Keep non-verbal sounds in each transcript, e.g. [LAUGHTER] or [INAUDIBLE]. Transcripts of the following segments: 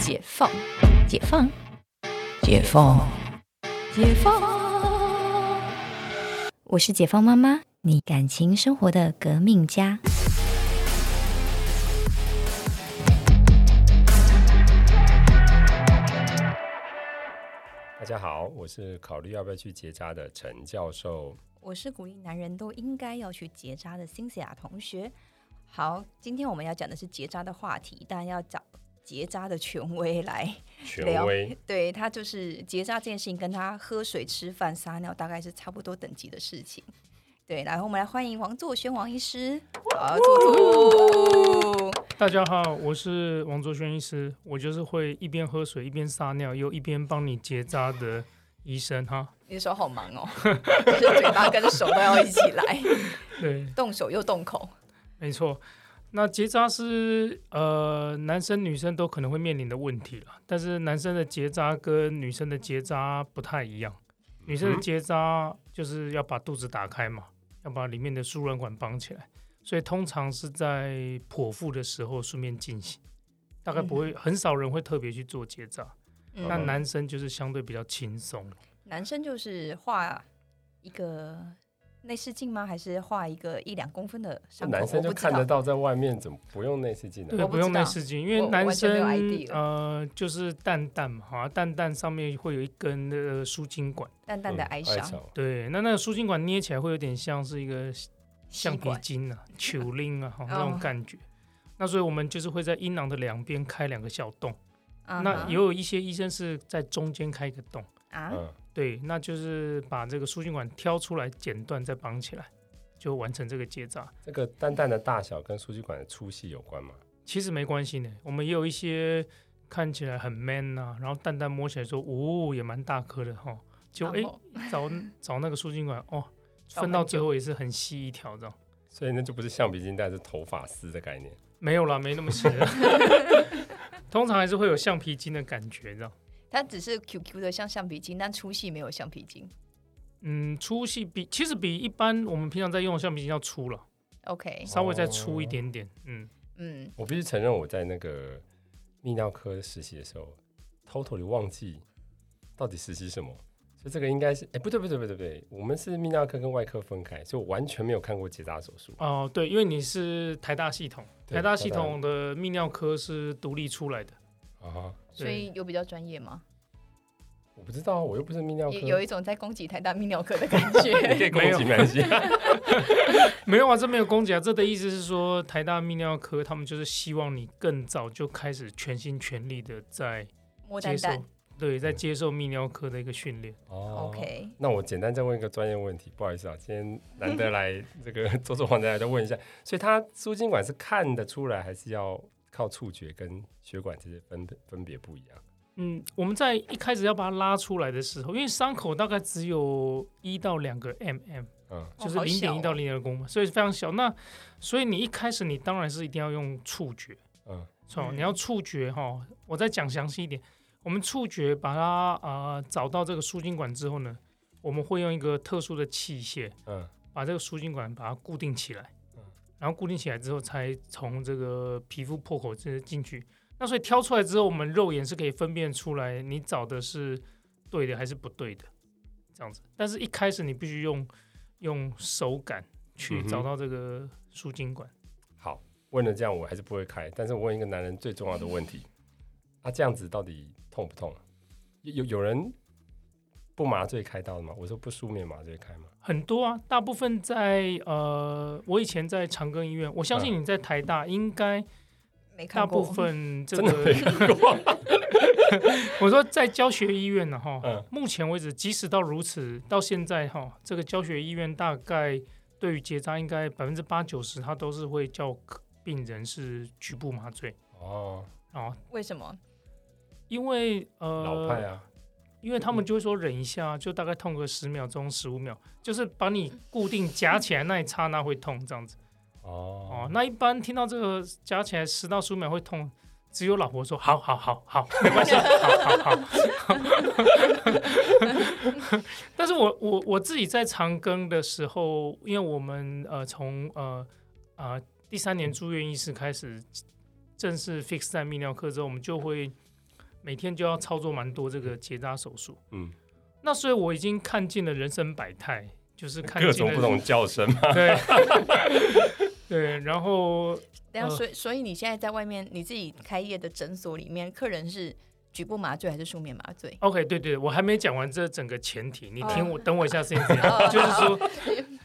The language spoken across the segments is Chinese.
解放，解放，解放，解放。我是解放妈妈，你感情生活的革命家。大家好，我是考虑要不要去结扎的陈教授。我是鼓励男人都应该要去结扎的辛思雅同学。好，今天我们要讲的是结扎的话题，当然要找结扎的权威来权威，对他就是结扎这件事情，跟他喝水、吃饭、撒尿大概是差不多等级的事情。对，然后我们来欢迎王作轩王医师。大家好，我是王作轩医师，我就是会一边喝水一边撒尿，又一边帮你结扎的医生哈。你的手好忙哦，就 [LAUGHS] 是嘴巴跟手都要一起来，[LAUGHS] 对，动手又动口。没错，那结扎是呃男生女生都可能会面临的问题了，但是男生的结扎跟女生的结扎不太一样。女生的结扎就是要把肚子打开嘛，要把里面的输卵管绑起来，所以通常是在剖腹的时候顺便进行，大概不会很少人会特别去做结扎。那男生就是相对比较轻松，男生就是画一个。内视镜吗？还是画一个一两公分的伤口？男生就看得到在外面，怎么不用内视镜呢？对，不用内视镜，因为男生呃就是蛋蛋嘛，哈，蛋蛋上面会有一根那个输精管，蛋蛋的哀伤。对，那那个输精管捏起来会有点像是一个橡皮筋啊、球铃啊，哈那种感觉。那所以我们就是会在阴囊的两边开两个小洞，那也有一些医生是在中间开一个洞啊。对，那就是把这个输精管挑出来，剪断再绑起来，就完成这个结扎。这个蛋蛋的大小跟输精管的粗细有关吗？其实没关系呢。我们也有一些看起来很 man 呐，然后蛋蛋摸起来说，哦，也蛮大颗的哈。就哎，找找那个输精管，哦，分到最后也是很细一条这样。所以那就不是橡皮筋，但是头发丝的概念。没有啦，没那么细。[LAUGHS] 通常还是会有橡皮筋的感觉这样。它只是 QQ 的像橡皮筋，但粗细没有橡皮筋。嗯，粗细比其实比一般我们平常在用的橡皮筋要粗了。OK，稍微再粗一点点。嗯嗯，我必须承认我在那个泌尿科实习的时候，totally 忘记到底实习什么。所以这个应该是，哎，不对不对不对不对，我们是泌尿科跟外科分开，所以我完全没有看过结扎手术。哦，对，因为你是台大系统，台大系统的泌尿科是独立出来的。啊，所以有比较专业吗？我不知道，我又不是泌尿科，有一种在攻击台大泌尿科的感觉。[LAUGHS] 可以攻击没关系，[LAUGHS] 没有啊，这没有攻击啊，这的意思是说台大泌尿科他们就是希望你更早就开始全心全力的在接受，对，在接受泌尿科的一个训练。哦，OK。那我简单再问一个专业问题，不好意思啊，今天难得来这个 [LAUGHS] 做做黄家再问一下，所以他输精管是看得出来，还是要？靠触觉跟血管这些分分别不一样。嗯，我们在一开始要把它拉出来的时候，因为伤口大概只有一到两个 mm，嗯，就是零点一到零点二公分，所以非常小。那所以你一开始你当然是一定要用触觉，嗯，错，你要触觉哈。我再讲详细一点，我们触觉把它啊找到这个输精管之后呢，我们会用一个特殊的器械，嗯，把这个输精管把它固定起来。然后固定起来之后，才从这个皮肤破口这进去。那所以挑出来之后，我们肉眼是可以分辨出来，你找的是对的还是不对的，这样子。但是一开始你必须用用手感去找到这个输精管。好，问了这样我还是不会开。但是我问一个男人最重要的问题：啊，这样子到底痛不痛？有有人？不麻醉开刀的吗？我说不舒眠麻醉开吗？很多啊，大部分在呃，我以前在长庚医院，我相信你在台大应该没看过。大部分这个没看过。[LAUGHS] 我说在教学医院呢，哈，目前为止，即使到如此，到现在哈，这个教学医院大概对于结扎应该百分之八九十，他都是会叫病人是局部麻醉。哦哦，为什么？因为呃，老派啊。因为他们就会说忍一下，就大概痛个十秒钟、十五秒，就是把你固定夹起来那一刹那会痛这样子。哦哦，那一般听到这个夹起来十到十五秒会痛，只有老婆说好好好好，[LAUGHS] 没关系，好好好。[LAUGHS] 但是我我我自己在长庚的时候，因为我们呃从呃啊第三年住院医师开始正式 fix 在泌尿科之后，我们就会。每天就要操作蛮多这个结扎手术。嗯，那所以我已经看尽了人生百态，就是看各种不同叫声嘛。[LAUGHS] 对，[LAUGHS] 对，然后，等下，所以所以你现在在外面你自己开业的诊所里面，客人是局部麻醉还是书面麻醉？OK，对对，我还没讲完这整个前提，你听我等我一下，先 [LAUGHS] 讲，就是说，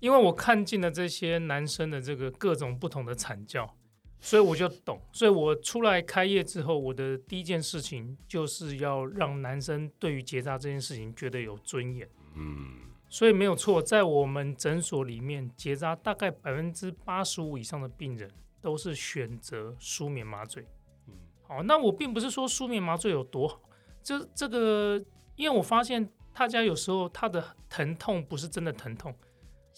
因为我看尽了这些男生的这个各种不同的惨叫。所以我就懂，所以我出来开业之后，我的第一件事情就是要让男生对于结扎这件事情觉得有尊严。嗯，所以没有错，在我们诊所里面，结扎大概百分之八十五以上的病人都是选择舒眠麻醉。嗯，好，那我并不是说舒眠麻醉有多好，这这个，因为我发现大家有时候他的疼痛不是真的疼痛。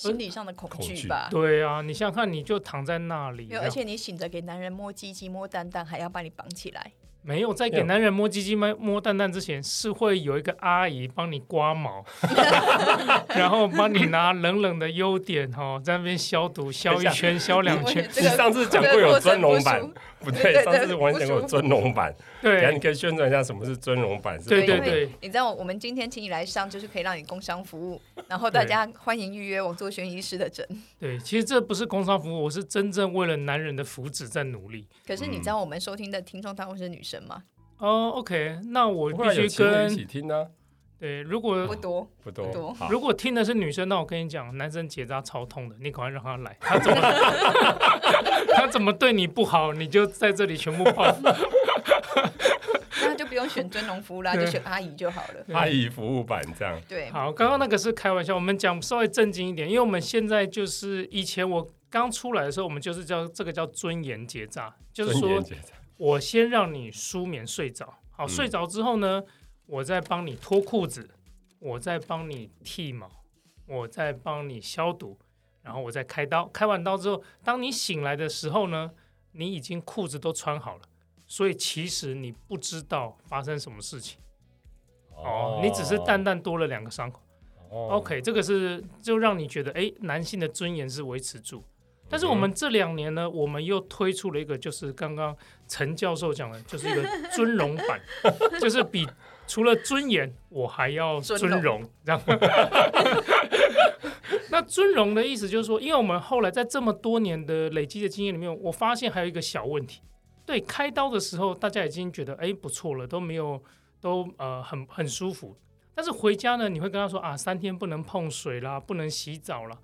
心理上的恐惧吧，对啊，你想想看，你就躺在那里，而且你醒着给男人摸鸡鸡、摸蛋蛋，还要把你绑起来。没有在给男人摸鸡鸡、摸摸蛋蛋之前，是会有一个阿姨帮你刮毛，[LAUGHS] 然后帮你拿冷冷的优点哈，在那边消毒，消一圈、消两圈。你上次讲过有尊龙版，不对，上次完全有尊龙版。对，下你可以宣传一下什么是尊荣版。对对对，你知道我们今天请你来上，就是可以让你工商服务，然后大家欢迎预约我做悬疑师的诊。[LAUGHS] 对，其实这不是工商服务，我是真正为了男人的福祉在努力。可是你知道我们收听的听众大部分是女生吗？哦，OK，那我必须跟一起听呢。对，如果不多不多，如果听的是女生，那我跟你讲，男生结扎超痛的，你赶快让他来。[LAUGHS] 他怎么 [LAUGHS] 他怎么对你不好，你就在这里全部报。那就不用选尊龙服务啦，[LAUGHS] 就选阿姨就好了。阿姨服务版这样。对，好，刚刚那个是开玩笑，我们讲稍微正经一点，因为我们现在就是以前我刚出来的时候，我们就是叫这个叫尊严结扎，就是说。我先让你舒眠睡着，好，睡着之后呢，我在帮你脱裤子，我在帮你剃毛，我在帮你消毒，然后我再开刀。开完刀之后，当你醒来的时候呢，你已经裤子都穿好了，所以其实你不知道发生什么事情。哦，你只是淡淡多了两个伤口。OK，这个是就让你觉得，哎，男性的尊严是维持住。但是我们这两年呢，我们又推出了一个，就是刚刚陈教授讲的，就是一个尊荣版，[LAUGHS] 就是比除了尊严，我还要尊荣，这样。[LAUGHS] 那尊荣的意思就是说，因为我们后来在这么多年的累积的经验里面，我发现还有一个小问题，对，开刀的时候大家已经觉得哎不错了，都没有都呃很很舒服，但是回家呢，你会跟他说啊，三天不能碰水啦，不能洗澡啦。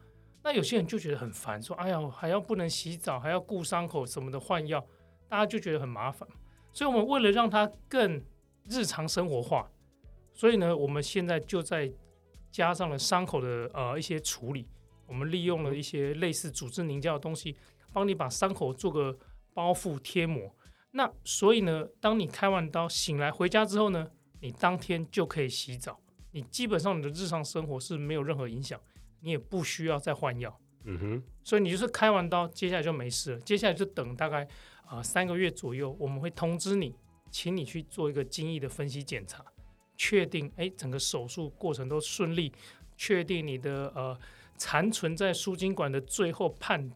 那有些人就觉得很烦，说：“哎呀，还要不能洗澡，还要顾伤口什么的换药，大家就觉得很麻烦。”所以，我们为了让他更日常生活化，所以呢，我们现在就在加上了伤口的呃一些处理，我们利用了一些类似组织凝胶的东西，帮你把伤口做个包覆贴膜。那所以呢，当你开完刀醒来回家之后呢，你当天就可以洗澡，你基本上你的日常生活是没有任何影响。你也不需要再换药，嗯哼，所以你就是开完刀，接下来就没事了。接下来就等大概啊三个月左右，我们会通知你，请你去做一个精益的分析检查，确定哎整个手术过程都顺利，确定你的呃残存在输精管的最后判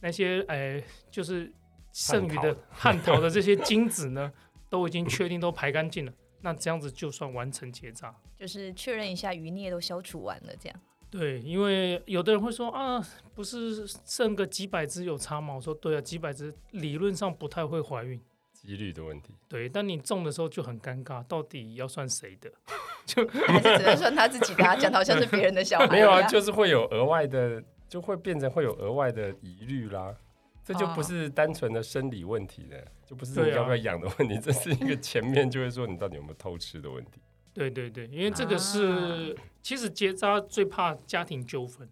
那些哎就是剩余的叛逃的这些精子呢，[LAUGHS] 都已经确定都排干净了，那这样子就算完成结扎，就是确认一下余孽都消除完了这样。对，因为有的人会说啊，不是剩个几百只有差吗？我说对啊，几百只理论上不太会怀孕，几率的问题。[LAUGHS] 对，但你中的时候就很尴尬，到底要算谁的？[LAUGHS] 就还是只能算他自己的，讲的好像是别人的小孩。没有啊，就是会有额外的，就会变成会有额外的疑虑啦。这就不是单纯的生理问题的，就不是你要不要养的问题，这是一个前面就会说你到底有没有偷吃的问题。[LAUGHS] 对对对，因为这个是其实结扎最怕家庭纠纷，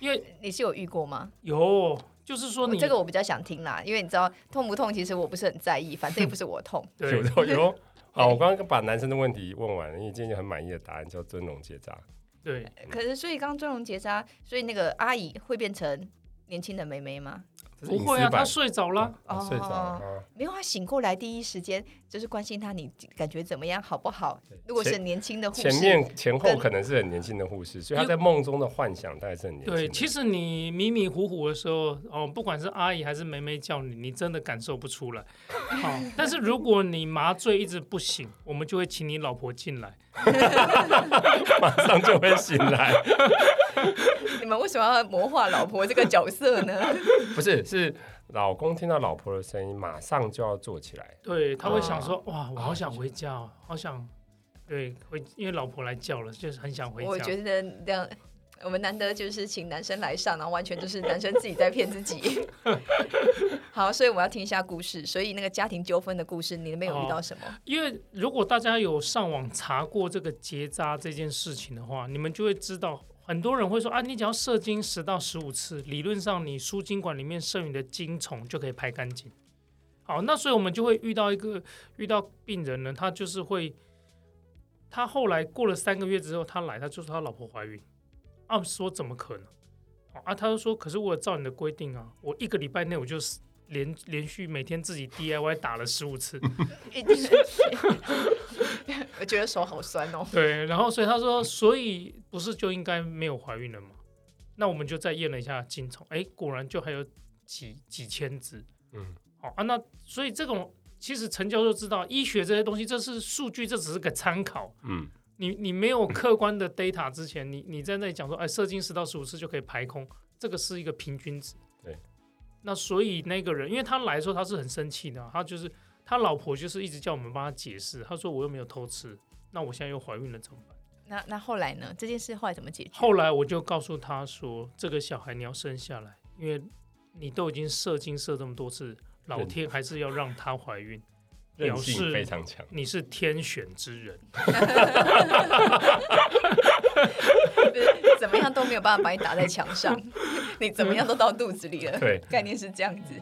因为你是有遇过吗？有，就是说你这个我比较想听啦，因为你知道痛不痛，其实我不是很在意，反正也不是我痛。[LAUGHS] 有有，[LAUGHS] 好，我刚刚把男生的问题问完了，因为今天很满意的答案叫尊荣结扎。对，可是所以刚尊荣结扎，所以那个阿姨会变成年轻的妹妹吗？不会啊，他睡着了，睡着，没有他醒过来第一时间就是关心他，你感觉怎么样，好不好？如果是年轻的护士，前面前后可能是很年轻的护士，所以他在梦中的幻想大概是很年轻。对，其实你迷迷糊糊的时候，哦，不管是阿姨还是梅梅叫你，你真的感受不出来。好，[LAUGHS] 但是如果你麻醉一直不醒，我们就会请你老婆进来，[LAUGHS] [LAUGHS] 马上就会醒来。你们为什么要魔化老婆这个角色呢？[LAUGHS] 不是，是老公听到老婆的声音，马上就要坐起来。对，他会想说：“哇，我好想回家，好想对回，因为老婆来叫了，就是很想回家。”我觉得这样，我们难得就是请男生来上，然后完全都是男生自己在骗自己。[LAUGHS] 好，所以我要听一下故事。所以那个家庭纠纷的故事，你那边有遇到什么？[LAUGHS] 因为如果大家有上网查过这个结扎这件事情的话，你们就会知道。很多人会说啊，你只要射精十到十五次，理论上你输精管里面剩余的精虫就可以排干净。好，那所以我们就会遇到一个遇到病人呢，他就是会，他后来过了三个月之后，他来，他就说他老婆怀孕。啊，说怎么可能？啊，他就说，可是我照你的规定啊，我一个礼拜内我就连连续每天自己 DIY 打了十五次。[LAUGHS] 我觉得手好酸哦。对，然后所以他说，所以不是就应该没有怀孕了吗？那我们就再验了一下精虫，哎，果然就还有几几千只。嗯，好啊，那所以这种其实陈教授知道，医学这些东西，这是数据，这只是个参考。嗯，你你没有客观的 data 之前，你你在那里讲说，哎，射精十到十五次就可以排空，这个是一个平均值。对，那所以那个人，因为他来的时候他是很生气的，他就是。他老婆就是一直叫我们帮他解释，他说我又没有偷吃，那我现在又怀孕了怎么办？那那后来呢？这件事后来怎么解决？后来我就告诉他说，这个小孩你要生下来，因为你都已经射精射这么多次，老天还是要让她怀孕，表示非常强，你是天选之人，[LAUGHS] [LAUGHS] 怎么样都没有办法把你打在墙上，你怎么样都到肚子里了，对，概念是这样子。